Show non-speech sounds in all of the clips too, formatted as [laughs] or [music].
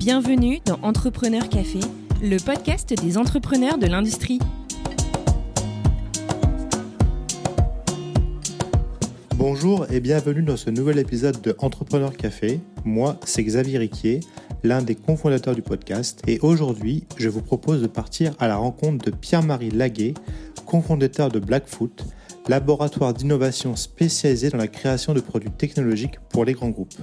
Bienvenue dans Entrepreneur Café, le podcast des entrepreneurs de l'industrie. Bonjour et bienvenue dans ce nouvel épisode de Entrepreneur Café. Moi, c'est Xavier Riquier, l'un des cofondateurs du podcast, et aujourd'hui, je vous propose de partir à la rencontre de Pierre-Marie Laguet, cofondateur de Blackfoot, laboratoire d'innovation spécialisé dans la création de produits technologiques pour les grands groupes.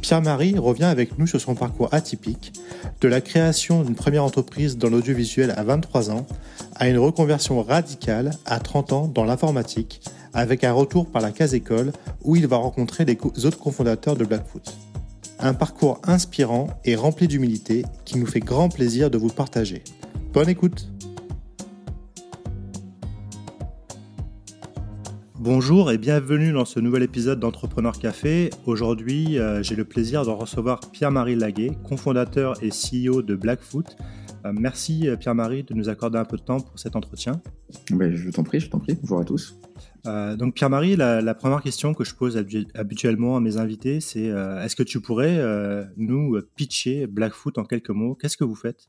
Pierre-Marie revient avec nous sur son parcours atypique, de la création d'une première entreprise dans l'audiovisuel à 23 ans, à une reconversion radicale à 30 ans dans l'informatique, avec un retour par la case école où il va rencontrer les autres cofondateurs de Blackfoot. Un parcours inspirant et rempli d'humilité qui nous fait grand plaisir de vous partager. Bonne écoute Bonjour et bienvenue dans ce nouvel épisode d'Entrepreneur Café. Aujourd'hui, euh, j'ai le plaisir de recevoir Pierre-Marie Laguet, cofondateur et CEO de Blackfoot. Euh, merci euh, Pierre-Marie de nous accorder un peu de temps pour cet entretien. Ben, je t'en prie, je t'en prie. Bonjour à tous. donc Pierre-Marie, la, première question que je pose habituellement à mes invités, c'est est-ce que tu pourrais nous pitcher Blackfoot en quelques mots? Qu'est-ce que vous faites?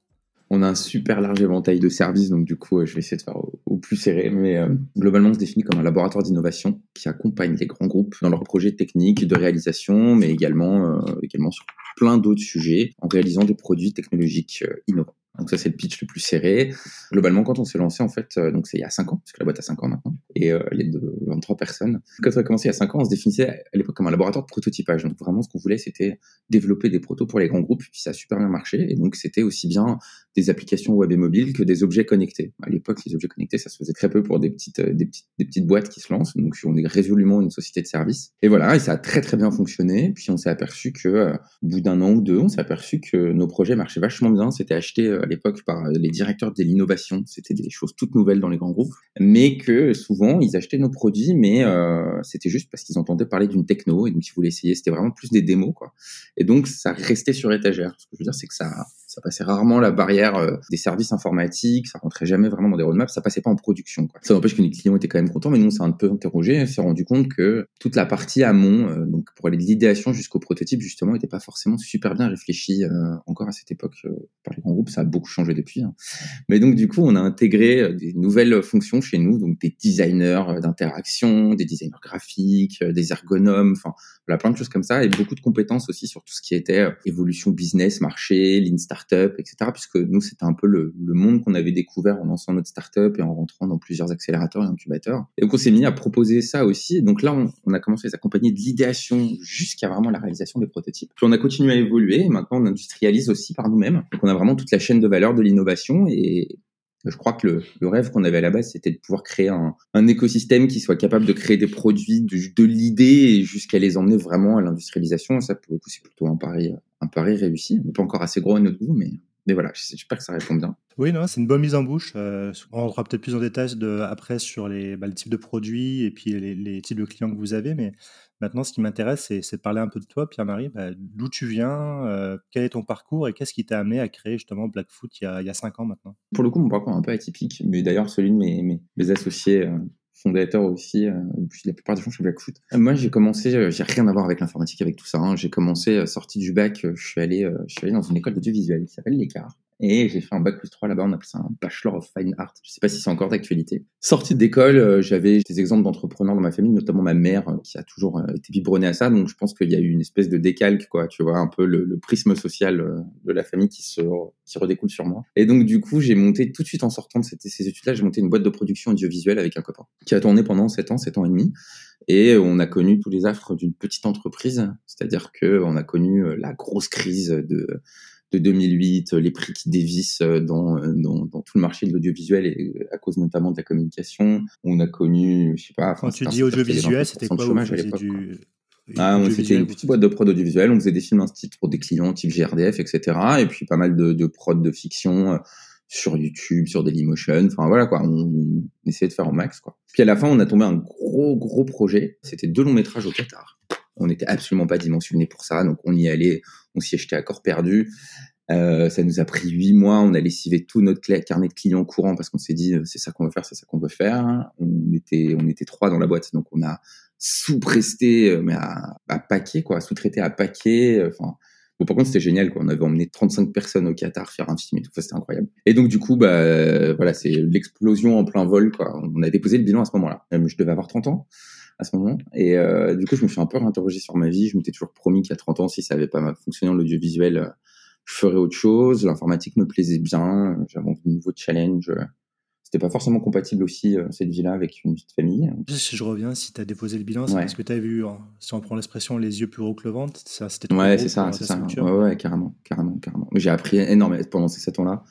On a un super large éventail de services, donc du coup, je vais essayer de faire au, plus serré. Mais euh, globalement, on se définit comme un laboratoire d'innovation qui accompagne les grands groupes dans leurs projets techniques, de réalisation, mais également, euh, également sur plein d'autres sujets en réalisant des produits technologiques euh, innovants. Donc ça, c'est le pitch le plus serré. Globalement, quand on s'est lancé, en fait, donc c'est il y a 5 ans, parce que la boîte a 5 ans maintenant, et euh, il y a de 23 personnes. Quand on a commencé il y a 5 ans, on se définissait à l'époque comme un laboratoire de prototypage. Donc vraiment, ce qu'on voulait, c'était développer des protos pour les grands groupes, puis ça a super bien marché. Et donc, c'était aussi bien des applications web et mobiles que des objets connectés. À l'époque, les objets connectés, ça se faisait très peu pour des petites, des petites, des petites boîtes qui se lancent. Donc, on est résolument une société de services. Et voilà, et ça a très très bien fonctionné. Puis on s'est aperçu que, euh, au bout d'un an ou deux, on s'est aperçu que nos projets marchaient vachement bien. C'était acheté euh, à l'époque par les directeurs de l'innovation. C'était des choses toutes nouvelles dans les grands groupes, mais que souvent ils achetaient nos produits, mais euh, c'était juste parce qu'ils entendaient parler d'une techno et donc ils voulaient essayer. C'était vraiment plus des démos, quoi. Et donc ça restait sur étagère. Ce que je veux dire, c'est que ça ça passait rarement la barrière euh, des services informatiques, ça rentrait jamais vraiment dans des roadmaps, ça passait pas en production. Quoi. Ça n'empêche que les clients étaient quand même contents, mais nous on s'est un peu interrogé, on s'est rendu compte que toute la partie amont, euh, donc pour aller de l'idéation jusqu'au prototype justement, n'était pas forcément super bien réfléchie euh, encore à cette époque par les grands groupes. Ça a beaucoup changé depuis. Hein. Mais donc du coup, on a intégré des nouvelles fonctions chez nous, donc des designers d'interaction, des designers graphiques, des ergonomes, enfin voilà plein de choses comme ça, et beaucoup de compétences aussi sur tout ce qui était évolution business, marché, lean etc. Puisque nous, c'était un peu le, monde qu'on avait découvert en lançant notre startup et en rentrant dans plusieurs accélérateurs et incubateurs. Et donc, on s'est mis à proposer ça aussi. Donc là, on, a commencé à s'accompagner de l'idéation jusqu'à vraiment la réalisation des prototypes. Puis on a continué à évoluer. Et maintenant, on industrialise aussi par nous-mêmes. Donc, on a vraiment toute la chaîne de valeur de l'innovation et je crois que le, rêve qu'on avait à la base, c'était de pouvoir créer un, écosystème qui soit capable de créer des produits de, de l'idée jusqu'à les emmener vraiment à l'industrialisation. Ça, pour le coup, c'est plutôt un pari, un pari réussi. On pas encore assez gros à notre goût, mais, mais voilà, j'espère que ça répond bien. Oui, non, c'est une bonne mise en bouche. Euh, on rentrera peut-être plus en détail de, après sur les, bah, le type de produits et puis les, les, types de clients que vous avez, mais Maintenant, ce qui m'intéresse, c'est de parler un peu de toi, Pierre-Marie. Bah, d'où tu viens, euh, quel est ton parcours et qu'est-ce qui t'a amené à créer justement Blackfoot il y, a, il y a cinq ans maintenant? Pour le coup, mon parcours est un peu atypique, mais d'ailleurs celui de mes, mes, associés euh, fondateurs aussi, euh, depuis la plupart des gens chez Blackfoot. moi, j'ai commencé, j'ai rien à voir avec l'informatique, avec tout ça. Hein. J'ai commencé, sorti du bac, je suis allé, je suis allé dans une école d'audiovisuel qui s'appelle l'Écart. Et j'ai fait un bac plus 3 là-bas, on appelle ça un Bachelor of Fine Art. Je sais pas si c'est encore d'actualité. Sortie d'école, euh, j'avais des exemples d'entrepreneurs dans ma famille, notamment ma mère euh, qui a toujours euh, été biberonnée à ça. Donc je pense qu'il y a eu une espèce de décalque, quoi. Tu vois, un peu le, prisme social de la famille qui se qui redécoule sur moi. Et donc du coup, j'ai monté tout de suite en sortant de ces études-là, j'ai monté une boîte de production audiovisuelle avec un copain qui a tourné pendant 7 ans, 7 ans et demi. Et on a connu tous les affres d'une petite entreprise, c'est-à-dire que on a connu la grosse crise de de 2008, les prix qui dévissent euh, dans, euh, dans, dans tout le marché de l'audiovisuel et euh, à cause notamment de la communication. On a connu, je sais pas. Quand tu dis audiovisuel, c'était quoi chômage à l'époque du... Ah, c'était une petite boîte de prod audiovisuel. On faisait des films instituts pour des clients type GRDF, etc. Et puis pas mal de, de prod de fiction sur YouTube, sur Dailymotion. Enfin voilà quoi, on, on, essayait de faire au max quoi. Puis à la fin, on a tombé un gros gros projet. C'était deux longs métrages au Qatar. On n'était absolument pas dimensionné pour ça, donc on y allait, on s'y achetait à corps perdu. Euh, ça nous a pris huit mois. On a lessivé tout notre carnet de clients courants parce qu'on s'est dit euh, c'est ça qu'on veut faire, c'est ça qu'on veut faire. On était, on était trois dans la boîte, donc on a sous-presté, euh, mais à, à paquet quoi, sous-traité à paquet. Enfin, Bon, par contre, c'était génial, quoi. On avait emmené 35 personnes au Qatar faire un film et tout. c'était incroyable. Et donc, du coup, bah, voilà, c'est l'explosion en plein vol, quoi. On a déposé le bilan à ce moment-là. Je devais avoir 30 ans à ce moment. Et euh, du coup, je me suis un peu réinterrogé sur ma vie. Je m'étais toujours promis qu'à 30 ans, si ça avait pas fonctionné en audiovisuel, je ferais autre chose. L'informatique me plaisait bien. J'avais envie de nouveaux challenges c'était pas forcément compatible aussi euh, cette vie-là avec une petite famille. Si je reviens, si tu as déposé le bilan, c'est parce que tu as vu, si on prend l'expression les yeux plus hauts que le ventre, ça c'était Ouais, c'est ça, c'est ça. Ouais, ouais, carrément, carrément, carrément. J'ai appris énormément pendant ces 7 ans-là.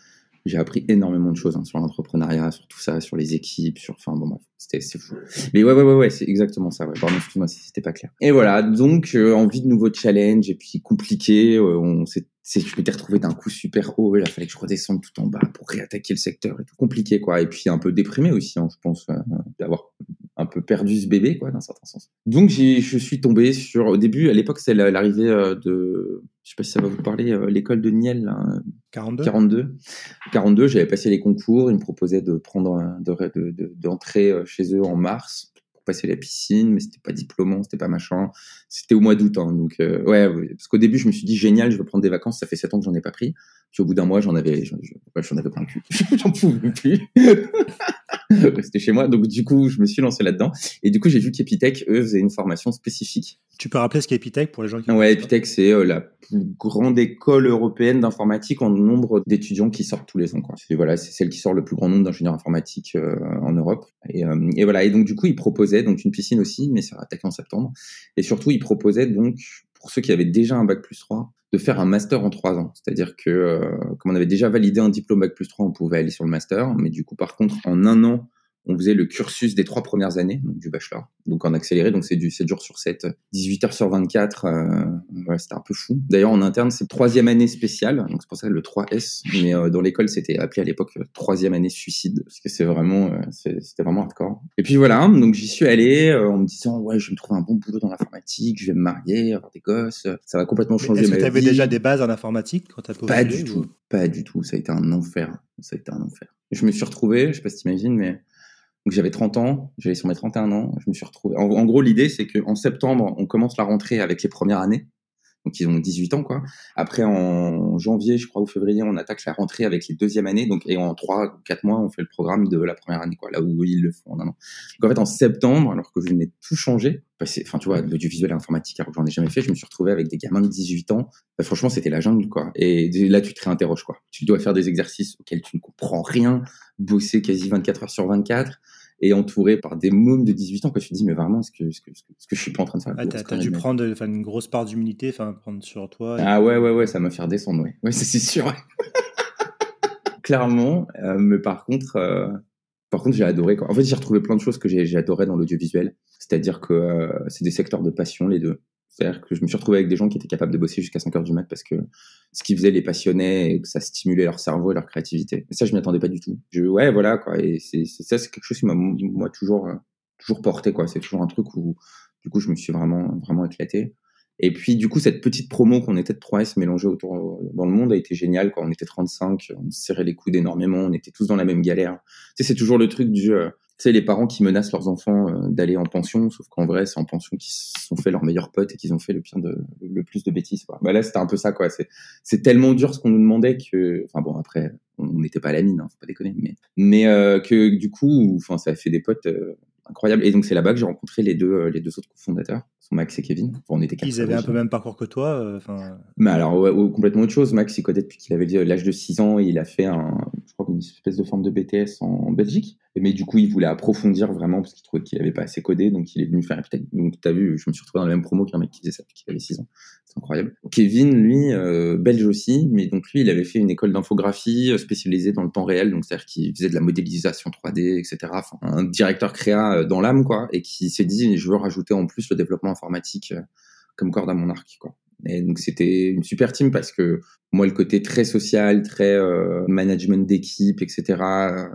J'ai appris énormément de choses hein, sur l'entrepreneuriat, sur tout ça, sur les équipes, sur. Enfin, bon, bref, c'était c'est fou. Mais ouais, ouais, ouais, ouais c'est exactement ça. Ouais. Pardon, excuse-moi si c'était pas clair. Et voilà, donc, euh, envie de nouveaux challenges, et puis compliqué. Euh, on s'est c'est je m'étais retrouvé d'un coup super haut et là fallait que je redescende tout en bas pour réattaquer le secteur et tout. Compliqué quoi. Et puis un peu déprimé aussi hein, je pense euh, d'avoir un peu perdu ce bébé quoi d'un certain sens. Donc je suis tombé sur au début à l'époque c'est l'arrivée euh, de je sais pas si ça va vous parler euh, l'école de Niel 42 42 42 j'avais passé les concours ils me proposaient de prendre d'entrer de, chez eux en mars passer la piscine, mais c'était pas diplômant, c'était pas machin. C'était au mois d'août, hein, donc euh, ouais, parce qu'au début je me suis dit génial, je vais prendre des vacances. Ça fait sept ans que j'en ai pas pris. Puis au bout d'un mois, j'en avais, j'en avais plein le cul. [laughs] j'en pouvais plus. [laughs] Rester chez moi. Donc du coup, je me suis lancé là-dedans. Et du coup, j'ai vu qu'Epitech, eux, faisaient une formation spécifique. Tu peux rappeler ce qu'est Epitech pour les gens qui. Ouais, Epitech, c'est euh, la plus grande école européenne d'informatique en nombre d'étudiants qui sortent tous les ans. Quoi. Et voilà, c'est celle qui sort le plus grand nombre d'ingénieurs informatiques euh, en Europe. Et, euh, et, voilà. Et donc du coup, ils proposaient donc une piscine aussi, mais ça va attaquer en septembre. Et surtout, ils proposaient donc pour ceux qui avaient déjà un bac plus 3 de faire un master en trois ans. C'est-à-dire que, euh, comme on avait déjà validé un diplôme Bac plus 3, on pouvait aller sur le master. Mais du coup, par contre, en un an, on faisait le cursus des trois premières années donc du bachelor. Donc en accéléré, donc c'est du 7 jours sur 7, 18 heures sur 24. Euh, ouais, c'était un peu fou. D'ailleurs, en interne, c'est troisième année spéciale, donc c'est pour ça le 3S. Mais euh, dans l'école, c'était appelé à l'époque euh, troisième année suicide, parce que c'est vraiment, euh, c'était vraiment hardcore. Et puis voilà, donc j'y suis allé en me disant, ouais, je vais me trouver un bon boulot dans l'informatique, je vais me marier, avoir des gosses, ça va complètement changer Est-ce que tu avais déjà des bases en informatique quand tu as Pas du tout, pas du tout. Ça a été un enfer. Ça a été un enfer. Je me suis retrouvé, je sais pas si t'imagines, mais donc j'avais 30 ans, j'allais sur mes 31 ans, je me suis retrouvé. En, gros, l'idée, c'est qu'en septembre, on commence la rentrée avec les premières années. Donc ils ont 18 ans, quoi. Après, en janvier, je crois, ou février, on attaque la rentrée avec les deuxièmes années. Donc, et en 3 ou 4 mois, on fait le programme de la première année, quoi. Là où ils le font en un an. Donc en fait, en septembre, alors que je venais tout changer, enfin, tu vois, l'audiovisuel et l'informatique, alors que j'en ai jamais fait, je me suis retrouvé avec des gamins de 18 ans. Bah, franchement, c'était la jungle, quoi. Et là, tu te réinterroges, quoi. Tu dois faire des exercices auxquels tu ne comprends rien, bosser quasi 24 heures sur 24 et entouré par des mômes de 18 ans que tu te dis mais vraiment est-ce que, ce que, ce que je suis pas en train de faire ah, t'as, dû prendre une grosse part d'humilité enfin prendre sur toi ah ouais ouais ouais ça m'a fait descendre ouais, ouais [laughs] c'est, sûr. Clairement euh, mais par contre euh, par contre j'ai adoré quoi. en fait j'ai retrouvé plein de choses que j'ai, j'ai adoré dans l'audiovisuel. C'est-à-dire que euh, c'est des secteurs de passion les deux c'est-à-dire que je me suis retrouvé avec des gens qui étaient capables de bosser jusqu'à 5 heures du mat parce que ce qu'ils faisaient les passionnait et que ça stimulait leur cerveau et leur créativité. Et ça, je m'y attendais pas du tout. Je, ouais, voilà, quoi. Et c'est, ça, c'est quelque chose qui m'a, moi, toujours, toujours porté, quoi. C'est toujours un truc où, du coup, je me suis vraiment, vraiment éclaté. Et puis, du coup, cette petite promo qu'on était de 3S mélangée autour dans le monde a été géniale, quoi. On était 35, on serrait les coudes énormément, on était tous dans la même galère. Tu sais, c'est toujours le truc du, euh, sais, les parents qui menacent leurs enfants euh, d'aller en pension, sauf qu'en vrai, c'est en pension qu'ils sont fait leurs meilleurs potes et qu'ils ont fait le pire de, le plus de bêtises, quoi. Bah là, c'était un peu ça, quoi. C'est, tellement dur ce qu'on nous demandait que, enfin bon, après, on n'était pas à la mine, hein, faut pas déconner, mais, mais euh, que du coup, enfin, ça a fait des potes euh, incroyables. Et donc, c'est là-bas que j'ai rencontré les deux, les deux autres cofondateurs. Max et Kevin. on était Ils avaient un peu même parcours que toi. Enfin. mais alors complètement autre chose. Max il connaît depuis qu'il avait l'âge de 6 ans il a fait un, une espèce de forme de BTS en Belgique mais du coup, il voulait approfondir vraiment parce qu'il trouvait qu'il n'avait pas assez codé, donc il est venu faire. Donc, tu as vu, je me suis retrouvé dans la même promo qu'un mec qui faisait ça depuis qu'il avait 6 ans. C'est incroyable. Kevin, lui, euh, belge aussi, mais donc lui, il avait fait une école d'infographie euh, spécialisée dans le temps réel, donc c'est-à-dire qu'il faisait de la modélisation 3D, etc. Enfin, un directeur créa euh, dans l'âme, quoi, et qui s'est dit, je veux rajouter en plus le développement informatique comme corde à mon arc, quoi. Et donc c'était une super team parce que moi le côté très social, très euh, management d'équipe, etc.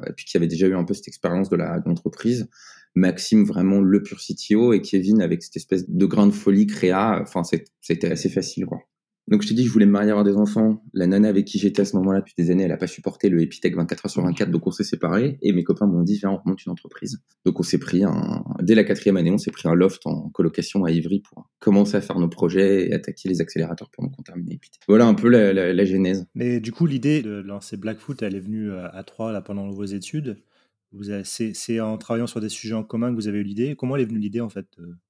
Et puis qui avait déjà eu un peu cette expérience de la l'entreprise. Maxime vraiment le pur CTO et Kevin avec cette espèce de grain de folie créa. Enfin c'était assez facile quoi. Donc je t'ai dit, je voulais me marier, avoir des enfants. La nana avec qui j'étais à ce moment-là depuis des années, elle a pas supporté le Epitech 24 heures sur 24, donc on s'est séparés. Et mes copains m'ont dit, viens, on monte une entreprise. Donc on s'est pris un, dès la quatrième année, on s'est pris un loft en colocation à Ivry pour commencer à faire nos projets et attaquer les accélérateurs pendant qu'on terminait. Voilà un peu la, genèse. Mais du coup, l'idée de lancer Blackfoot, elle est venue à trois là, pendant vos études. C'est en travaillant sur des sujets en commun que vous avez eu l'idée. Comment est venue l'idée en fait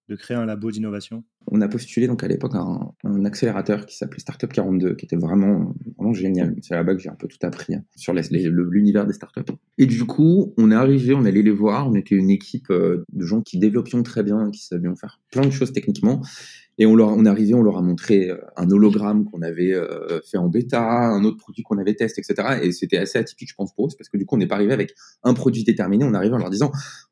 de, créer un labo d'innovation? On a postulé donc à l'époque un, un, accélérateur qui s'appelait Startup 42, qui était vraiment vraiment génial. C'est là-bas que j'ai un peu tout appris hein, sur l'univers des startups. Et du coup, on est arrivé, on allait les voir. On était une équipe euh, de gens qui développions très bien, qui savions faire plein de choses techniquement. Et on, leur, on est arrivé, on leur a montré euh, un hologramme qu'on avait euh, fait en bêta, un autre produit qu'on avait testé, etc. Et c'était assez atypique, je pense, pour eux, parce que du coup, on n'est pas arrivé avec un produit déterminé. On arrive en leur disant,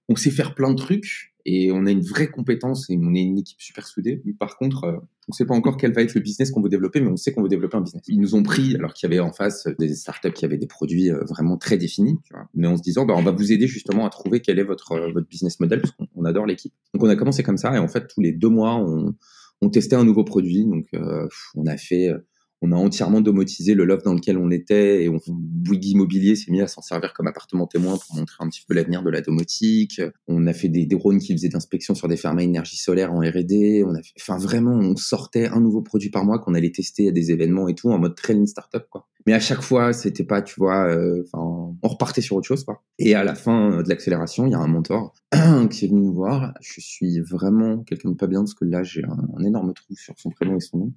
on sait faire plein de trucs et on a une vraie compétence et on est une équipe super soudée. par contre, euh, on ne sait pas encore quel va être le business qu'on veut développer, mais on sait qu'on veut développer un business. Ils nous ont pris, alors qu'il y avait en face des startups qui avaient des produits vraiment très définis, tu vois, mais en se disant, bah, on va vous aider justement à trouver quel est votre, votre business model, parce qu'on adore l'équipe. Donc on a commencé comme ça, et en fait, tous les deux mois, on, on testait un nouveau produit. Donc, euh, on a fait, euh, on a entièrement domotisé le loft dans lequel on était et on, Bouygues Immobilier s'est mis à s'en servir comme appartement témoin pour montrer un petit peu l'avenir de la domotique. On a fait des, drones qui faisaient d'inspection sur des fermes à énergie solaire en R&D. On a fait, enfin vraiment, on sortait un nouveau produit par mois qu'on allait tester à des événements et tout en mode training startup quoi. Mais à chaque fois, c'était pas, tu vois, euh, on repartait sur autre chose, quoi. Et à la fin de l'accélération, il y a un mentor [clears throat] qui est venu nous voir. Je suis vraiment quelqu'un de pas bien parce que là, j'ai un, énorme trou sur son prénom et son nom.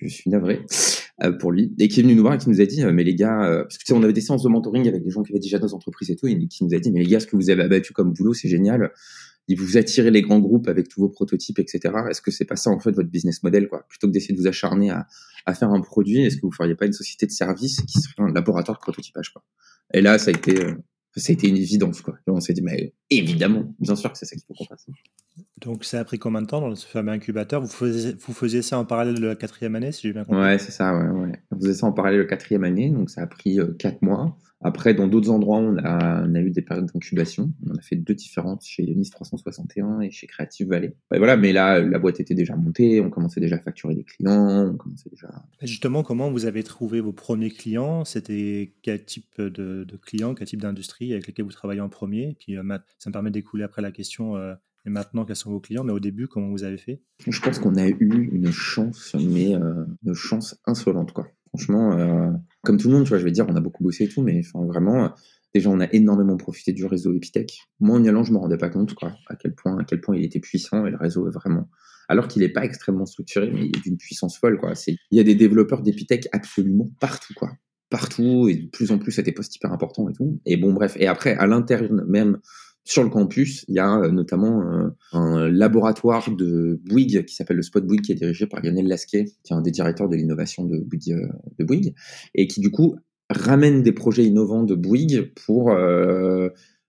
Je suis navré euh, pour lui. Et qui est venu nous voir et qui nous a dit, euh, mais les gars, parce que tu sais, on avait des séances de mentoring avec des gens qui avaient déjà nos entreprises et tout, et qui nous a dit, mais les gars, ce que vous avez abattu comme boulot, c'est génial vous attirez les grands groupes avec tous vos prototypes, etc. Est-ce que c'est pas ça en fait votre business model, quoi? Plutôt que d'essayer de vous acharner à, faire un produit, est-ce que vous feriez pas une société de service qui serait un laboratoire de prototypage, quoi? Et là, ça a été, euh, ça a été une évidence, quoi. on s'est dit, mais évidemment, bien sûr que c'est ça qu'il faut qu'on fasse. Donc, ça a pris combien de temps dans ce fameux incubateur? Vous faisiez, vous faisiez ça en parallèle de la quatrième année, si j'ai bien compris? Ouais, c'est ça, ouais, ouais. On faisait ça en parallèle de la quatrième année, donc ça a pris euh, quatre mois. Après, dans d'autres endroits, on a, on a, eu des périodes d'incubation. On a fait deux différentes chez Nice 361 et chez Creative Valley. Et voilà, mais là, la boîte était déjà montée, on commençait déjà à facturer des clients, on commençait déjà. justement, comment vous avez trouvé vos premiers clients? C'était quel type de, de, clients, quel type d'industrie avec lesquels vous travaillez en premier? Puis euh, ça me permet d'écouler après la question. Euh, maintenant, quels sont vos clients Mais au début, comment vous avez fait? Je pense qu'on a eu une chance, mais euh, une chance insolente, quoi. Franchement, euh, comme tout le monde, tu vois, je vais dire, on a beaucoup bossé et tout, mais enfin, vraiment, déjà, on a énormément profité du réseau Epitech. Moi, en y allant, je me rendais pas compte, à quel point, à quel point il était puissant et le réseau est vraiment. Alors qu'il n'est pas extrêmement structuré, mais il est d'une puissance folle, quoi. Il y a des développeurs d'Epitech absolument partout, quoi. Partout, et de plus en plus, c'était poste hyper important et tout. Et bon, bref. Et après, à l'intérieur même sur le campus, il y a euh, notamment euh, un laboratoire de Bouygues qui s'appelle le Spot Bouygues, qui est dirigé par Lionel Lasquet, qui est un des directeurs de l'innovation de Bouygues, euh, de Bouygues, et qui du coup ramène des projets innovants de Bouygues pour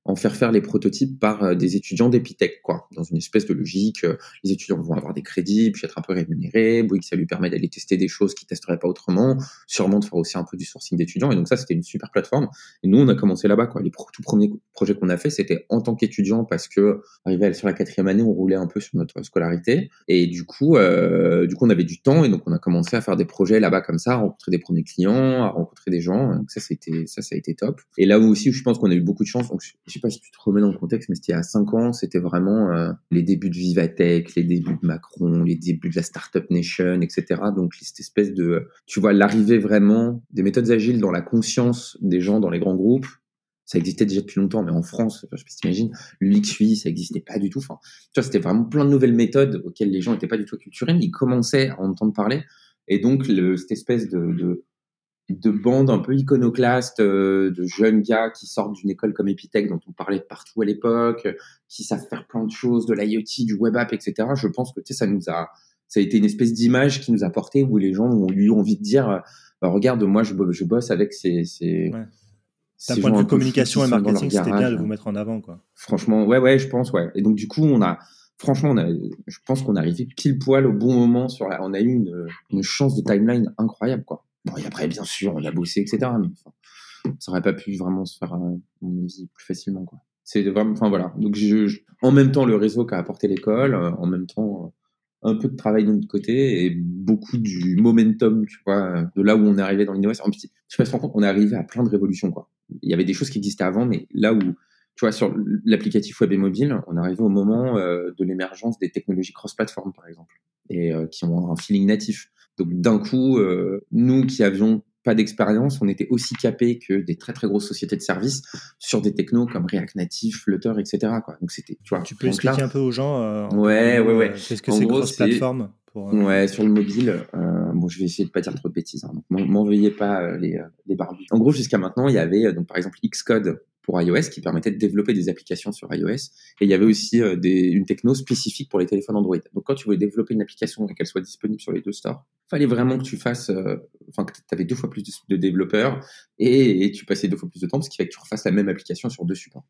en faire faire les prototypes par euh, des étudiants d'Epitech, quoi, dans une espèce de logique. Euh, les étudiants vont avoir des crédits, puis être un peu rémunérés. Bouygues, ça lui permet d'aller tester des choses qu'ils testeraient pas autrement, sûrement de faire aussi un peu du sourcing d'étudiants. Et donc ça, c'était une super plateforme. Et nous, on a commencé là-bas, quoi. Les tout premiers projets qu'on a fait, c'était en tant qu'étudiant, parce que arrivé sur la quatrième année, on roulait un peu sur notre scolarité. Et du coup, euh, du coup, on avait du temps, et donc on a commencé à faire des projets là-bas comme ça, à rencontrer des premiers clients, à rencontrer des gens. Donc ça, c'était ça, ça a été top. Et là aussi, je pense qu'on a eu beaucoup de chance. Je sais pas si tu te remets dans le contexte, mais c'était à 5 ans, c'était vraiment euh, les débuts de Vivatech, les débuts de Macron, les débuts de la Startup Nation, etc. Donc cette espèce de, tu vois, l'arrivée vraiment des méthodes agiles dans la conscience des gens dans les grands groupes. Ça existait déjà depuis longtemps, mais en France, je sais pas si t'imagines, l'UXUI, ça existait pas du tout. Enfin, tu vois, c'était vraiment plein de nouvelles méthodes auxquelles les gens n'étaient pas du tout acculturés, mais ils commençaient à entendre parler. Et donc, cette espèce de bandes un peu iconoclastes euh, de jeunes gars qui sortent d'une école comme Epitech dont on parlait partout à l'époque, qui savent faire plein de choses, de l'IoT, du web app, etc. Je pense que ça nous a, ça a été une espèce d'image qui nous a porté où les gens ont eu envie de dire, bah, regarde, moi je, je, bosse avec ces, ces, D'un point de vue communication et marketing, c'était bien de vous mettre en avant, quoi. Franchement, ouais, ouais, je pense, ouais. Et donc du coup, on a, franchement, on a, je pense qu'on est arrivé pile poil au bon moment sur la, on a eu une, une chance de timeline incroyable, quoi. Bon, et après, bien sûr, on a bossé, etc. Mais ça aurait pas pu vraiment se faire, à mon avis, plus facilement, quoi. C'est vraiment, enfin voilà. Donc, je, en même temps, le réseau qu'a apporté l'école, euh, en même temps, euh, un peu de travail de notre côté et beaucoup du momentum, tu vois, de là où on est arrivé dans l'innovation. Je sais pas si on est arrivé à plein de révolutions, quoi. Il y avait des choses qui existaient avant, mais là où, tu vois, sur l'applicatif web et mobile, on arrivé au moment euh, de l'émergence des technologies cross-platform, par exemple. et qui ont un feeling natif. Donc d'un coup, nous qui avions pas d'expérience, on était aussi capé que des très très grosses sociétés de services sur des technos comme React Native, Flutter, etc. Quoi. Donc c'était, tu vois. Tu peux expliquer un peu aux gens. Euh, ouais, ouais, ouais. Qu'est-ce que c'est cross-platform pour, euh, Ouais, sur le mobile. Euh, bon, je vais essayer de pas dire trop de bêtises. Hein, donc m'en veuillez pas les les barbus. En gros, jusqu'à maintenant, il y avait donc par exemple Xcode pour iOS qui permettait de développer des applications sur iOS. Et il y avait aussi euh, des, une techno spécifique pour les téléphones Android. Donc quand tu voulais développer une application et qu'elle soit disponible sur les deux stores, fallait vraiment que tu fasses, euh, enfin que tu avais deux fois plus de, développeurs et, tu passais deux fois plus de temps, parce qu'il fallait que tu refasses la même application sur deux supports.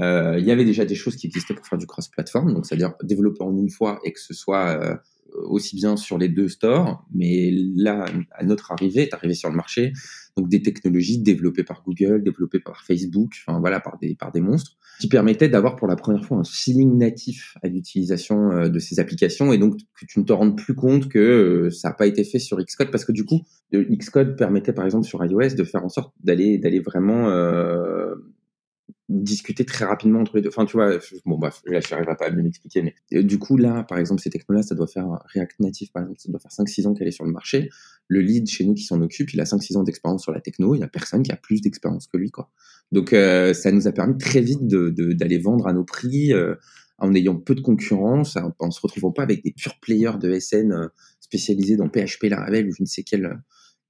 Euh, il y avait déjà des choses qui existaient pour faire du cross-platform, donc c'est-à-dire développer en une fois et que ce soit aussi bien sur les deux stores, mais là, à notre arrivée, est arrivé sur le marché, donc des technologies développées par Google, développées par Facebook, enfin voilà, par des, par des monstres, qui permettaient d'avoir pour la première fois un feeling natif à l'utilisation euh, de ces applications, et donc que tu ne te rendes plus compte que euh, ça n'a pas été fait sur Xcode, parce que du coup, Xcode permettait par exemple sur iOS de faire en sorte d'aller d'aller vraiment euh, discuter très rapidement entre les deux. Enfin, tu vois, bon, bref, là, je n'arriverai pas à bien m'expliquer, mais euh, du coup, là, par exemple, ces technos-là, ça doit faire React Native, par exemple, ça doit faire 5-6 ans qu'elle est sur le marché. Le lead chez nous qui s'en occupe, il a 5-6 ans d'expérience sur la techno, il n'y a personne qui a plus d'expérience que lui, quoi. Donc, euh, ça nous a permis très vite d'aller vendre à nos prix, euh, en ayant peu de concurrence, en, ne se retrouvant pas avec des pure players de SN spécialisés dans PHP, Laravel ou je ne sais quel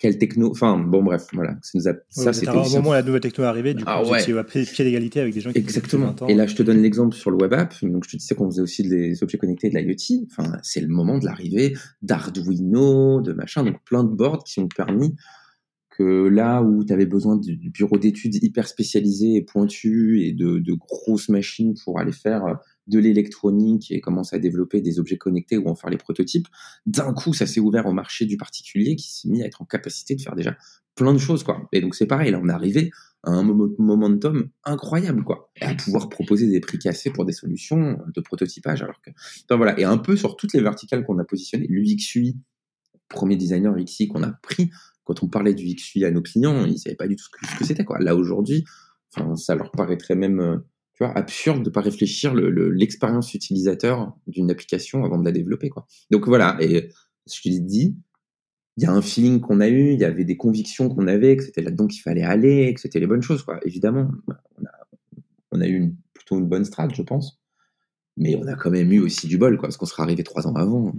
quelle techno. Enfin, bon, bref, voilà. Ça, nous a, ça c'était au moment où la nouvelle techno est arrivée, du coup, ah, ouais. à pied d'égalité avec des gens qui Exactement. Et là, je te donne l'exemple sur le web app. Donc, je te disais qu'on faisait aussi des objets connectés de l'IoT. Enfin, c'est le moment de l'arrivée d'Arduino, de machin, donc plein de boards qui ont permis que là où tu avais besoin du bureau d'études hyper spécialisé et pointu et de, de grosses machines pour aller faire de l'électronique et commencer à développer des objets connectés ou en faire les prototypes, d'un coup, ça s'est ouvert au marché du particulier qui s'est mis à être en capacité de faire déjà plein de choses, quoi. Et donc, c'est pareil, là, on est arrivé à un momentum incroyable, quoi. Et à pouvoir proposer des prix cassés pour des solutions de prototypage, alors que, enfin, voilà. Et un peu sur toutes les verticales qu'on a positionnées, l'UXUI, premier designer XI qu'on a pris, quand on parlait du XUI à nos clients, ils savaient pas du tout ce que, c'était, quoi. Là, aujourd'hui, enfin, ça leur paraîtrait même, absurde de pas réfléchir l'expérience utilisateur d'une application avant de la développer, quoi. Donc voilà, et je te dis, il y a un feeling qu'on a eu, il y avait des convictions qu'on avait, que c'était là-dedans qu'il fallait aller, que c'était les bonnes choses, quoi. Évidemment, on a, eu plutôt une bonne strate, je pense, mais on a quand même eu aussi du bol, quoi, parce qu'on serait arrivé trois ans avant.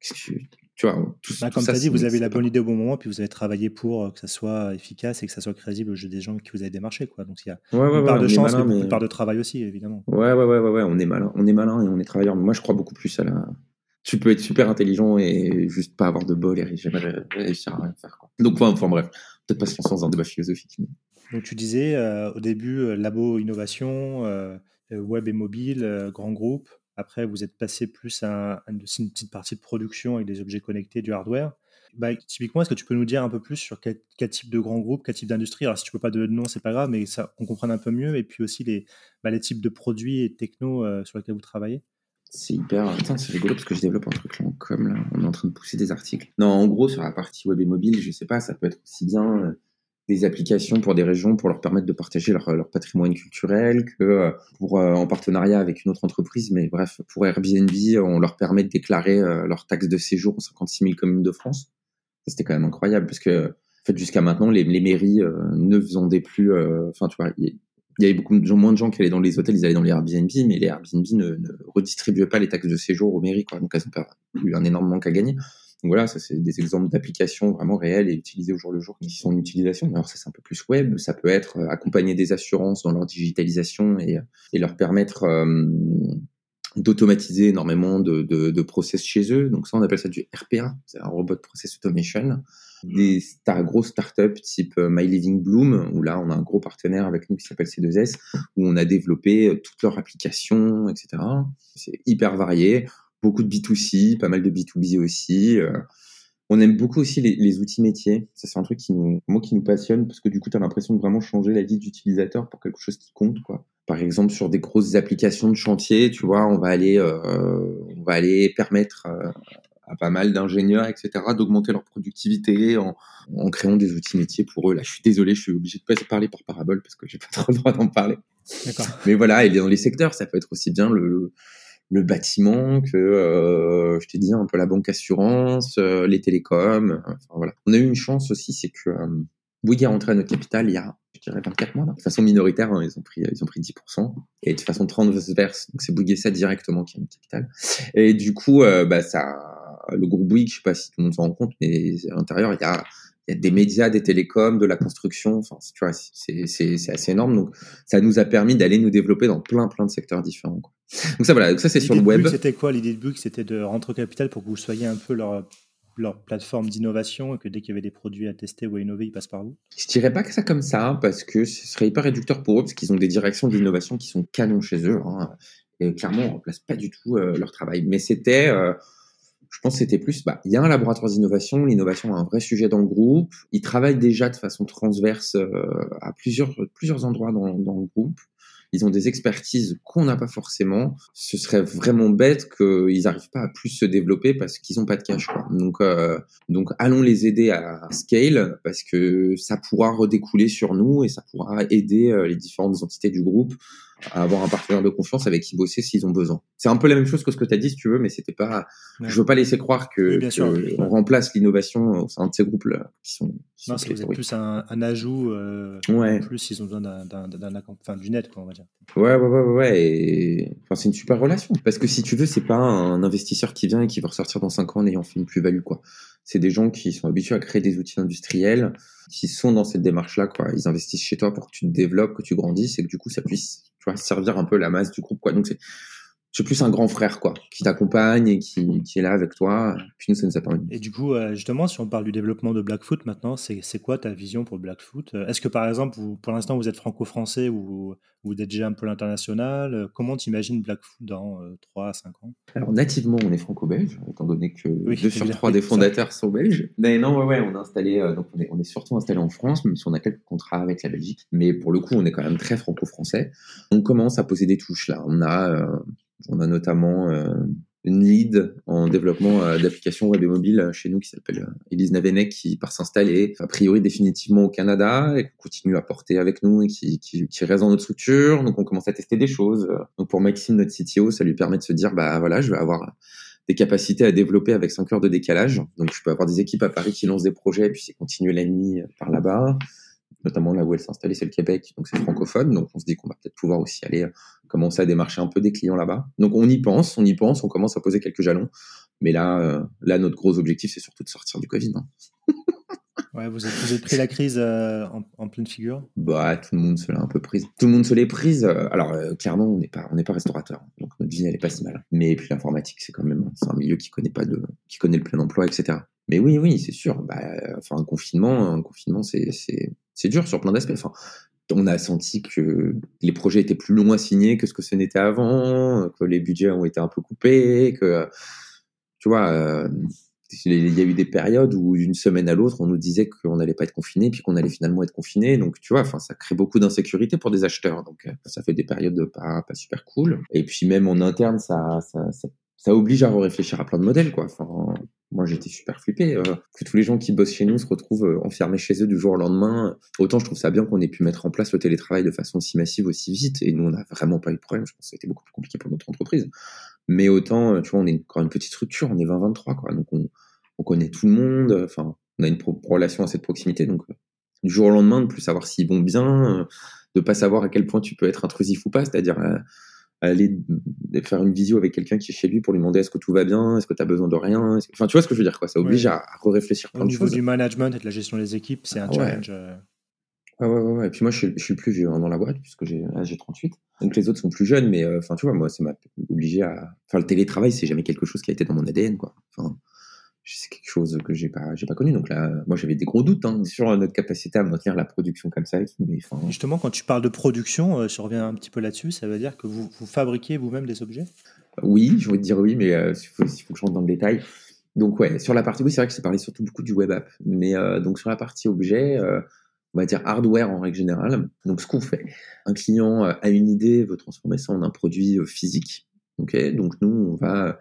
Qu'est-ce que vois, tout, bah, comme tu as dit, vous avez la bonne idée au bon moment, puis vous avez travaillé pour euh, que ça soit efficace et que ça soit crédible au jeu des gens qui vous avez démarché. Quoi. Donc il y a une part de chance, mais, une part de travail aussi, évidemment. Ouais, ouais, ouais, ouais, ouais, on est malin, on est malin et on est travailleur. Moi, je crois beaucoup plus à la. Tu peux être super intelligent et juste pas avoir de bol et jamais réussir à rien faire. Quoi. Donc, enfin, bref, peut-être pas se lancer dans un débat philosophique. Donc tu disais euh, au début, euh, labo innovation, web et mobile, grand groupe. Après, vous êtes passé plus à, une petite partie de production avec des objets connectés, du hardware. Bah, typiquement, est-ce que tu peux nous dire un peu plus sur quel, type de grand groupe, quel type d'industrie? Alors, si tu peux pas donner de nom, c'est pas grave, mais ça, qu'on comprenne un peu mieux. Et puis aussi les, bah, types de produits et techno euh, sur lesquels vous travaillez. C'est hyper. Attends, c'est rigolo parce que je développe un truc en com là. On est en train de pousser des articles. Non, en gros, sur la partie web et mobile, je sais pas, ça peut être aussi bien. Euh, des applications pour des régions pour leur permettre de partager leur, patrimoine culturel, que euh, pour euh, en partenariat avec une autre entreprise, mais bref, pour Airbnb, on leur permet de déclarer euh, leur taxe de séjour aux 56 000 communes de France. C'était quand même incroyable parce que jusqu'à maintenant, les, mairies ne vendaient plus. Enfin, tu vois, il y, avait beaucoup de, moins de gens qui allaient dans les hôtels, ils allaient dans les Airbnb, mais les Airbnb ne, ne redistribuaient pas les taxes de séjour aux mairies, quoi. Donc, elles ont eu un énorme manque à gagner. Donc voilà, ça c'est des exemples d'applications vraiment réelles et utilisées au jour le jour qui sont en utilisation. Alors ça c'est un peu plus web, ça peut être euh, accompagner des assurances dans leur digitalisation et, et leur permettre euh, d'automatiser énormément de, de, de, process chez eux. Donc ça on appelle ça du RPA, c'est un robot process automation. Des star, grosses startups type euh, My Living Bloom, où là on a un gros partenaire avec nous qui s'appelle C2S, où on a développé toutes leurs applications, etc. C'est hyper varié beaucoup de B2C, pas mal de B2B aussi. Euh. On aime beaucoup aussi les, outils métiers. Ça, c'est un truc qui nous, moi, qui nous passionne parce que du coup, tu as l'impression de vraiment changer la vie d'utilisateur pour quelque chose qui compte, quoi. Par exemple, sur des grosses applications de chantier, tu vois, on va aller, euh, on va aller permettre euh, à pas mal d'ingénieurs, etc., d'augmenter leur productivité en, en, créant des outils métiers pour eux. Là, je suis désolé, je suis obligé de pas parler par parabole parce que j'ai pas trop le droit d'en parler. Mais voilà, et dans les secteurs, ça peut être aussi bien le le bâtiment, que je t'ai dit un peu la banque assurance, les télécoms. Enfin, voilà. On a eu une chance aussi, c'est que Bouygues est rentré à notre capital il y a, je dirais, 24 mois. De façon minoritaire, hein, ils ont pris, ils ont pris 10%. Et de façon transverse, donc c'est Bouygues ça directement qui a notre capital. Et du coup, bah, ça, le groupe Bouygues, je sais pas si tout le monde s'en rend compte, mais à l'intérieur, il y a il y a des médias, des télécoms, de la construction. Enfin, tu vois, c'est assez énorme. Donc, ça nous a permis d'aller nous développer dans plein, plein de secteurs différents. Quoi. Donc ça, voilà. Donc ça, c'est sur le web. C'était quoi? L'idée de Bouygues C'était de rentrer au capital pour que vous soyez un peu leur leur plateforme d'innovation et que dès qu'il y avait des produits à tester ou à innover, ils passent par vous? Je dirais pas que ça comme ça, parce que ce serait hyper réducteur pour eux, parce qu'ils ont des directions d'innovation qui sont canons chez eux. Hein, et clairement, on remplace pas du tout euh, leur travail. Mais c'était, euh, je pense que c'était plus, bah, il y a un laboratoire d'innovation, l'innovation est un vrai sujet dans le groupe, ils travaillent déjà de façon transverse euh, à plusieurs, plusieurs endroits dans, dans le groupe. Ils ont des expertises qu'on n'a pas forcément. Ce serait vraiment bête qu'ils n'arrivent pas à plus se développer parce qu'ils n'ont pas de cash. Quoi. Donc, euh, donc, allons les aider à scale parce que ça pourra redécouler sur nous et ça pourra aider euh, les différentes entités du groupe à avoir un partenaire de confiance avec qui bosser s'ils ont besoin. C'est un peu la même chose que ce que tu as dit si tu veux, mais c'était pas. Je veux pas laisser croire que, on remplace l'innovation au sein de ces groupes là qui sont. non, c'est plus un, un ajout. Euh, ouais. En plus, ils ont besoin d'un, enfin, du net, quoi, on va dire. Ouais, ouais, ouais, ouais. Et... Enfin, c'est une super relation parce que si tu veux, c'est pas un investisseur qui vient et qui va ressortir dans 5 ans en ayant fait une plus-value, quoi c'est des gens qui sont habitués à créer des outils industriels, qui sont dans cette démarche-là, quoi. Ils investissent chez toi pour que tu te développes, que tu grandisses et que du coup, ça puisse, servir un peu la masse du groupe, quoi. Donc, c'est, c'est plus un grand frère, quoi, qui t'accompagne et qui, qui, est là avec toi. Puis nous, ça nous a permis. Et du coup, euh, justement, si on parle du développement de Blackfoot maintenant, c'est, quoi ta vision pour Blackfoot? Euh, Est-ce que par exemple, vous, pour l'instant, vous êtes franco-français ou vous êtes déjà un peu l'international? Euh, Comment t'imagines Blackfoot dans 3 à 5 ans? Alors, nativement, on est franco-belge, étant donné que deux sur trois des fondateurs sont belges. Mais non, ouais, ouais, on, a installé, donc on, est, on est surtout installé en France, même si on a quelques contrats avec la Belgique. Mais pour le coup, on est quand même très franco-français. On commence à poser des touches là. On a on a notamment euh, une lead en développement euh, d'applications web et mobile euh, chez nous qui s'appelle Elise Navenek qui part s'installer a priori définitivement au Canada et qu'on continue à porter avec nous et qui, qui, qui reste dans notre structure. Donc on commence à tester des choses. Donc pour Maxime, notre CTO, ça lui permet de se dire bah voilà, je vais avoir des capacités à développer avec 5 heures de décalage. Donc je peux avoir des équipes à Paris qui lancent des projets et puis c'est continuer la nuit par là-bas notamment là où elle s'est installée, c'est le Québec, donc c'est francophone. Donc on se dit qu'on va peut-être pouvoir aussi aller commencer à démarcher un peu des clients là-bas. Donc on y pense, on y pense, on commence à poser quelques jalons. Mais là, euh, là notre gros objectif, c'est surtout de sortir du Covid. Hein. [laughs] ouais, vous avez, pris la crise euh, en, pleine figure? Bah, tout le monde se l'a un peu prise. Tout le monde se l'est prise. alors, clairement, on n'est pas, on n'est pas restaurateur, donc notre vie, elle est pas si mal. Mais puis l'informatique, c'est quand même, c'est un milieu qui connaît pas de, qui connaît le plein emploi, etc. Mais oui, oui, c'est sûr. Bah, enfin, un confinement, un confinement, c'est, c'est dur sur plein d'aspects. Enfin, on a senti que les projets étaient plus longs à signer que ce que ce n'était avant, que les budgets ont été un peu coupés, que tu vois, euh, il y a eu des périodes où d'une semaine à l'autre, on nous disait qu'on n'allait pas être confiné, puis qu'on allait finalement être confiné. Donc tu vois, enfin, ça crée beaucoup d'insécurité pour des acheteurs. Donc euh, ça fait des périodes pas, pas super cool. Et puis même en interne, ça, ça, ça, ça oblige à réfléchir à plein de modèles, quoi. Enfin, moi j'étais super flippé euh, que tous les gens qui bossent chez nous se retrouvent euh, enfermés chez eux du jour au lendemain. Autant je trouve ça bien qu'on ait pu mettre en place le télétravail de façon aussi massive aussi vite et nous on n'a vraiment pas eu de problème. Je pense que ça a été beaucoup plus compliqué pour notre entreprise. Mais autant, euh, tu vois, on est encore une petite structure, on est 20-23 quoi, donc on, on, connaît tout le monde. Enfin, on a une relation à cette proximité, donc du jour au lendemain de plus savoir s'ils vont bien, de pas savoir à quel point tu peux être intrusif ou pas, c'est-à-dire aller faire une visio avec quelqu'un qui est chez lui pour lui demander est-ce que tout va bien, est-ce que tu as besoin de rien? Enfin, tu vois ce que je veux dire, quoi. Ça oblige à, réfléchir Au niveau du management et de la gestion des équipes, c'est un challenge. Euh. Ouais. Ouais, ouais, ouais, Et puis moi, je suis, je suis le plus vieux hein, dans la boîte, puisque j'ai 38. Donc les autres sont plus jeunes, mais euh, enfin, tu vois, moi, ça m'a obligé à. Enfin, le télétravail, c'est jamais quelque chose qui a été dans mon ADN, quoi. Enfin, c'est quelque chose que j'ai pas j'ai pas connu. Donc là moi j'avais des gros doutes hein, sur notre capacité à maintenir la production comme ça mais justement quand tu parles de production euh, je reviens un petit peu là-dessus. Ça veut dire que vous, vous fabriquez vous-même des objets? Oui je voulais te dire oui mais euh, il faut, faut, que je rentre dans le détail. Donc ouais sur la partie oui c'est vrai que c'est parlé surtout beaucoup du web app. Mais euh, donc sur la partie objet on va dire hardware en règle générale. Donc ce qu'on fait un client a une idée veut transformer ça en un produit physique. Ok? Donc nous on va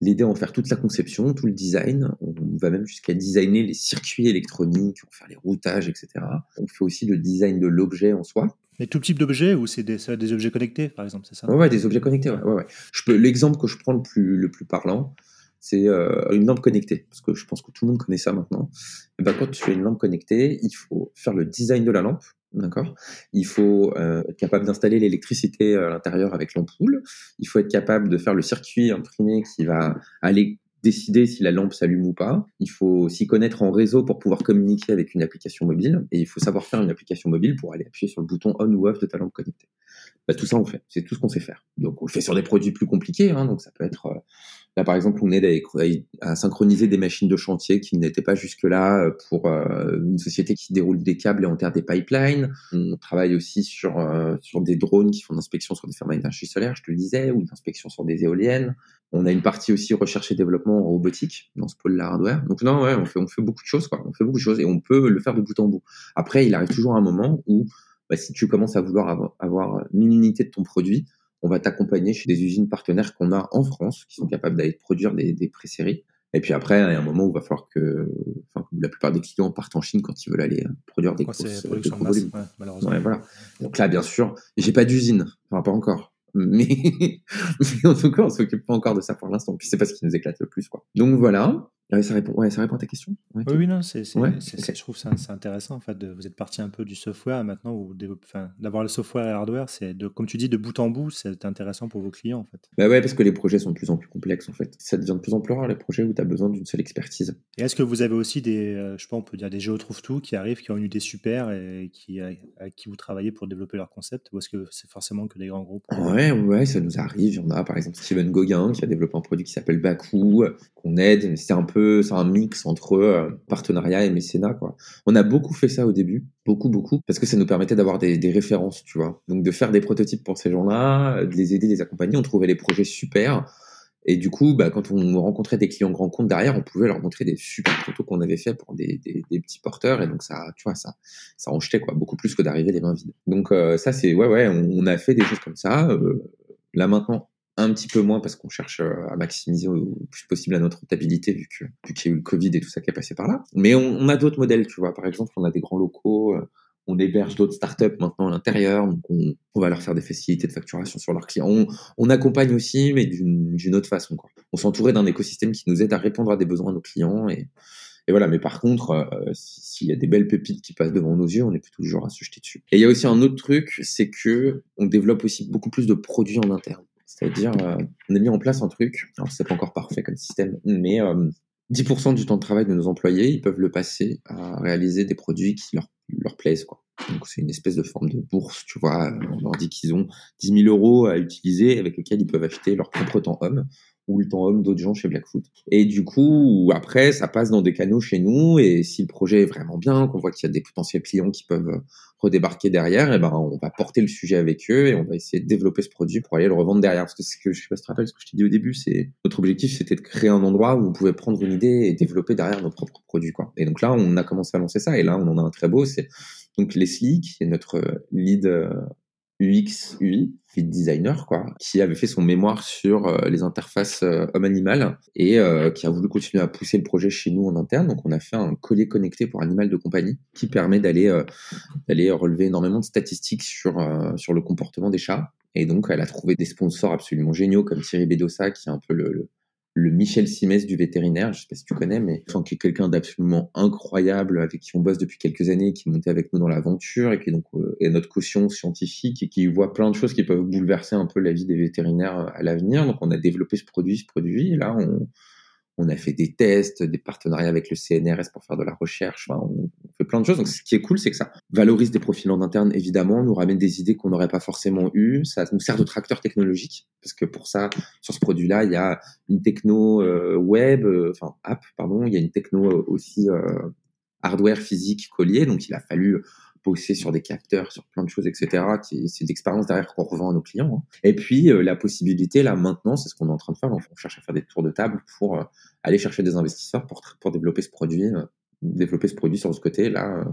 l'aider à en faire toute la conception, tout le design. On va même jusqu'à designer les circuits électroniques, on faire les routages, etc. On fait aussi le design de l'objet en soi. Mais tout type d'objets ou c'est des, des, objets connectés, par exemple, c'est ça? Ouais, des objets connectés, ouais. ouais, l'exemple que je prends le plus, le plus parlant, c'est euh, une lampe connectée, parce que je pense que tout le monde connaît ça maintenant. Et ben, quand tu fais une lampe connectée, il faut faire le design de la lampe, D'accord Il faut euh, être capable d'installer l'électricité à l'intérieur avec l'ampoule. Il faut être capable de faire le circuit imprimé qui va aller décider si la lampe s'allume ou pas. Il faut s'y connaître en réseau pour pouvoir communiquer avec une application mobile. Et il faut savoir faire une application mobile pour aller appuyer sur le bouton on ou off de ta lampe connectée. Bah, tout ça, on fait. C'est tout ce qu'on sait faire. Donc, on le fait sur des produits plus compliqués. Hein, donc, ça peut être. Euh, là, par exemple, on aide à, synchroniser des machines de chantier qui n'étaient pas jusque-là euh, pour euh, une société qui déroule des câbles et enterre des pipelines. On travaille aussi sur, sur des drones qui font l'inspection sur des fermes à énergie solaire, je te le disais, ou l'inspection sur des éoliennes. On a une partie aussi recherche et développement en robotique dans ce pôle-là hardware. Donc non, ouais, on fait, on fait beaucoup de choses, quoi. On fait beaucoup de choses et on peut le faire de bout en bout. Après, il arrive toujours un moment où bah, si tu commences à vouloir avoir, une unité de ton produit, on va t'accompagner chez des usines partenaires qu'on a en France qui sont capables d'aller produire des, des pré-séries. Et puis après, il y a un moment où il va falloir que, enfin, la plupart des clients partent en Chine quand ils veulent aller produire des grosses, de volumes. malheureusement. voilà. Donc là, bien sûr, j'ai pas d'usine, enfin pas encore. Mais, [laughs] mais en tout cas, on s'occupe pas encore de ça pour l'instant. Puis c'est pas ce qui nous éclate le plus, quoi. Donc voilà. Ouais, ça répond, ouais, ça répond à ta question? oui, oui, non, c'est, je trouve ça c'est intéressant en fait. De, vous êtes parti un peu du software maintenant, ou d'avoir le software et hardware, c'est de, comme tu dis, de bout en bout, c'est intéressant pour vos clients en fait. Bah ouais, parce que les projets sont de plus en plus complexes en fait. Ça devient de plus en plus rare les projets où tu as besoin d'une seule expertise. Et est-ce que vous avez aussi des, euh, je sais pas, on peut dire des géotrouve tout qui arrivent, qui ont une idée super et qui, avec qui vous travaillez pour développer leur concept, ou est-ce que c'est forcément que des grands groupes Ouais, ouais, ça nous arrive. Il y en a par exemple Steven Gauguin qui a développé un produit qui s'appelle Baku, qu'on aide. C'est un peu, c'est un mix entre euh, partenariat et mécénat. Quoi. On a beaucoup fait ça au début, beaucoup, beaucoup, parce que ça nous permettait d'avoir des, références, tu vois. Donc de faire des prototypes pour ces gens-là, de les aider, de les accompagner. On trouvait les projets super. Et du coup, bah, quand on rencontrait des clients grands comptes derrière, on pouvait leur montrer des super photos qu'on avait fait pour des, petits porteurs. Et donc ça, tu vois, ça, ça en jetait quoi, beaucoup plus que d'arriver les mains vides. Donc euh, ça, c'est ouais, ouais, on, a fait des choses comme ça. Euh, là maintenant, un petit peu moins parce qu'on cherche euh, à maximiser au plus possible la notre rentabilité vu que vu qu'il y a eu le Covid et tout ça qui est passé par là. Mais on, a d'autres modèles, tu vois. Par exemple, on a des grands locaux, euh, on héberge d'autres startups maintenant à l'intérieur, donc on, va leur faire des facilités de facturation sur leurs clients. On, accompagne aussi, mais d'une autre façon. Quoi. On s'entourait d'un écosystème qui nous aide à répondre à des besoins de nos clients et, et voilà, mais par contre, euh, s'il y a des belles pépites qui passent devant nos yeux, on est plutôt toujours à se jeter dessus. Et il y a aussi un autre truc, c'est que on développe aussi beaucoup plus de produits en interne. C'est-à-dire, euh, on a mis en place un truc, alors c'est pas encore parfait comme système, mais 10% euh, du temps de travail de nos employés, ils peuvent le passer à réaliser des produits qui leur, plaisent. Donc c'est une espèce de forme de bourse, tu vois. On leur dit qu'ils ont 10 000 euros à utiliser avec lesquels ils peuvent acheter leur propre temps homme ou le temps homme d'autres gens chez Blackfoot. Et du coup, après, ça passe dans des canaux chez nous, et si le projet est vraiment bien, qu'on voit qu'il y a des potentiels clients qui peuvent redébarquer derrière, et ben on va porter le sujet avec eux et on va essayer de développer ce produit pour aller le revendre derrière. Parce que ce que je sais pas si tu te rappelles, ce que je t'ai dit au début, c'est notre objectif, c'était de créer un endroit où on pouvait prendre une idée et développer derrière nos propres produits, quoi. Et donc là, on a commencé à lancer ça, et là, on en a un très beau, c'est donc Leslie, qui est notre lead euh, UX, UI, fit designer, quoi, qui avait fait son mémoire sur euh, les interfaces euh, homme-animal et euh, qui a voulu continuer à pousser le projet chez nous en interne. Donc, on a fait un collier connecté pour animal de compagnie qui permet d'aller d'aller relever énormément de statistiques sur sur le comportement des chats. Et donc, elle a trouvé des sponsors absolument géniaux comme Thierry Bedossa, qui est un peu le le Michel Simès du vétérinaire, je sais pas si tu connais, mais enfin, qui est quelqu'un d'absolument incroyable, avec qui on bosse depuis quelques années, qui est monté avec nous dans l'aventure et qui est donc euh, notre caution scientifique et qui voit plein de choses qui peuvent bouleverser un peu la vie des vétérinaires euh, à l'avenir. Donc on a développé ce produit, ce produit, et là on, on a fait des tests, des partenariats avec le CNRS pour faire de la recherche. On, fait plein de choses. Donc, ce qui est cool, c'est que ça valorise des profils en interne, évidemment, nous ramène des idées qu'on n'aurait pas forcément eues. Ça nous sert de tracteur technologique, parce que pour ça, sur ce produit-là, il y a une techno euh, web, euh, enfin app, pardon, il y a une techno euh, aussi hardware physique collier. Donc, il a fallu bosser sur des capteurs, sur plein de choses, etc. C'est d'expérience derrière qu'on revend à nos clients. Hein. Et puis la possibilité là maintenant, c'est ce qu'on est en train de faire. On cherche à faire des tours de table pour aller chercher des investisseurs pour, pour développer ce produit, développer ce produit sur ce côté-là euh,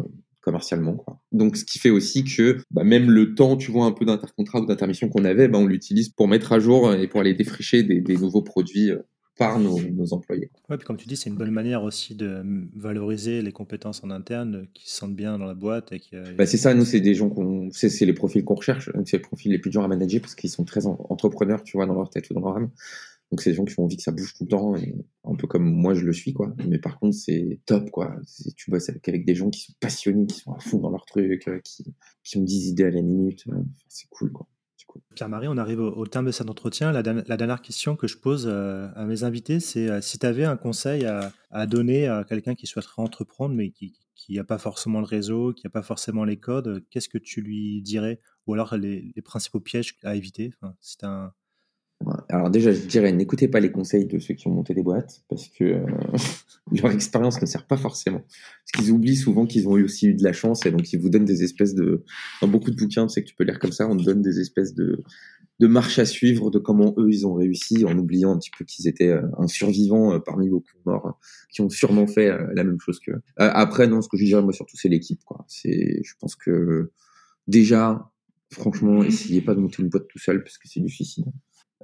commercialement. Quoi. Donc, ce qui fait aussi que bah, même le temps, tu vois, un peu d'intercontrat ou d'intermission qu'on avait, bah, on l'utilise pour mettre à jour et pour aller défricher des, des nouveaux produits euh, par nos, nos employés. Ouais, puis comme tu dis, c'est une bonne manière aussi de valoriser les compétences en interne qui se sentent bien dans la boîte. et qui, bah, C'est ça, nous, c'est des gens qu'on. C'est les profils qu'on recherche. C'est les profils les plus durs à manager parce qu'ils sont très entrepreneurs, tu vois, dans leur tête ou dans leur âme. Donc, c'est des gens qui ont envie que ça bouge tout le temps, et un peu comme moi je le suis, quoi. Mais par contre, c'est top, quoi. Tu bosses avec, avec, des gens qui sont passionnés, qui sont à fond dans leur truc, euh, qui, qui ont 10 idées à la minute. c'est cool, quoi. Pierre-Marie, on arrive au, terme de cet entretien. La, dernière question que je pose euh, à mes invités, c'est euh, si tu avais un conseil à, donner à quelqu'un qui souhaiterait entreprendre, mais qui n'a pas forcément le réseau, qui n'a pas forcément les codes, qu'est-ce que tu lui dirais? Ou alors les, principaux pièges à éviter? Un, alors déjà, je dirais, n'écoutez pas les conseils de ceux qui ont monté des boîtes, parce que euh, [laughs] leur expérience ne sert pas forcément. Parce qu'ils oublient souvent qu'ils ont eu aussi eu de la chance, et donc ils vous donnent des espèces de... Dans beaucoup de bouquins, c'est que tu peux lire comme ça, on te donne des espèces de, de marches à suivre, de comment eux, ils ont réussi, en oubliant un petit peu qu'ils étaient euh, un survivant euh, parmi beaucoup de morts, qui ont sûrement fait la même chose que... après, non, ce que je dirais, moi, surtout, c'est l'équipe. quoi. C'est, Je pense que déjà, franchement, essayez pas de monter une boîte tout seul, parce que c'est du suicide.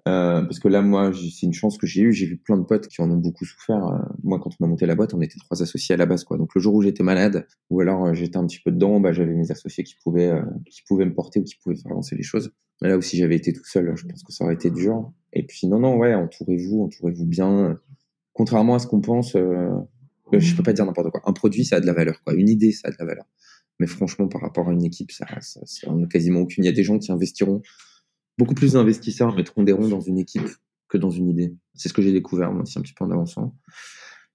Euh, parce que là, moi, c'est une chance que j'ai eue. J'ai vu plein de potes qui en ont beaucoup souffert. Euh, moi, quand on a monté la boîte, on était trois associés à la base, quoi. Donc le jour où j'étais malade, ou alors euh, j'étais un petit peu dedans, bah, j'avais mes associés qui pouvaient, qui pouvaient me porter ou qui pouvaient faire avancer les choses. Mais là aussi, j'avais été tout seul. Je pense que ça aurait été dur. Et puis non, non, ouais, entourez-vous, entourez-vous bien. Contrairement à ce qu'on pense, je peux pas dire n'importe quoi. Un produit, ça a de la valeur, quoi. Une idée, ça a de la valeur. Mais franchement, par rapport à une équipe, ça, ça, ça a quasiment aucune. Il y a des gens qui investiront beaucoup plus d'investisseurs mettront des ronds dans une équipe que dans une idée. C'est ce que j'ai découvert moi aussi un petit peu en avançant.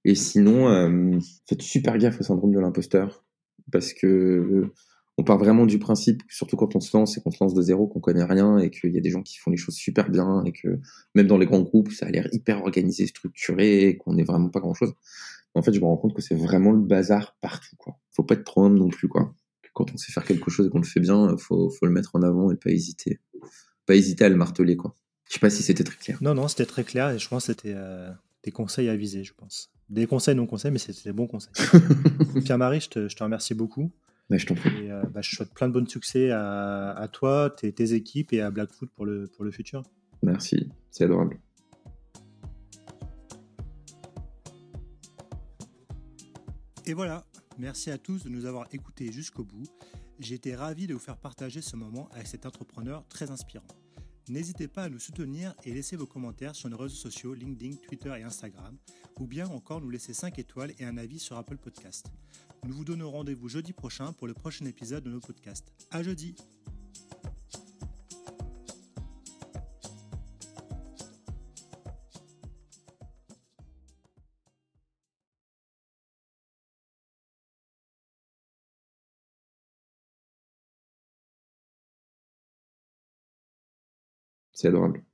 Et sinon, euh, faites super gaffe au syndrome de l'imposteur parce que on part vraiment du principe, surtout quand on se lance et qu'on se lance de zéro, qu'on connaît rien et qu'il y a des gens qui font les choses super bien et que même dans les grands groupes, ça a l'air hyper organisé, structuré, qu'on n'est vraiment pas grand chose. En fait, je me rends compte que c'est vraiment le bazar partout, quoi. Faut pas être trop homme non plus, quoi. Quand on sait faire quelque chose et qu'on le fait bien, faut, faut le mettre en avant et pas hésiter pas hésiter à le marteler. Quoi. Je sais pas si c'était très clair. Non, non, c'était très clair et je pense que c'était euh, des conseils à viser, je pense. Des conseils, non conseils, mais c'était des bons conseils. [laughs] Pierre-Marie, je te, je te, remercie beaucoup. je t'en prie. Et, euh, bah, je souhaite plein de bons succès à, à toi, tes, tes, équipes et à Blackfoot pour le, pour le futur. Merci, c'est adorable. Et voilà, merci à tous de nous avoir écoutés jusqu'au bout. J'ai été ravi de vous faire partager ce moment avec cet entrepreneur très inspirant. N'hésitez pas à nous soutenir et laisser vos commentaires sur nos réseaux sociaux LinkedIn, Twitter et Instagram, ou bien encore nous laisser 5 étoiles et un avis sur Apple Podcast. Nous vous donnons rendez-vous jeudi prochain pour le prochain épisode de nos podcasts. À jeudi! C'est adorable.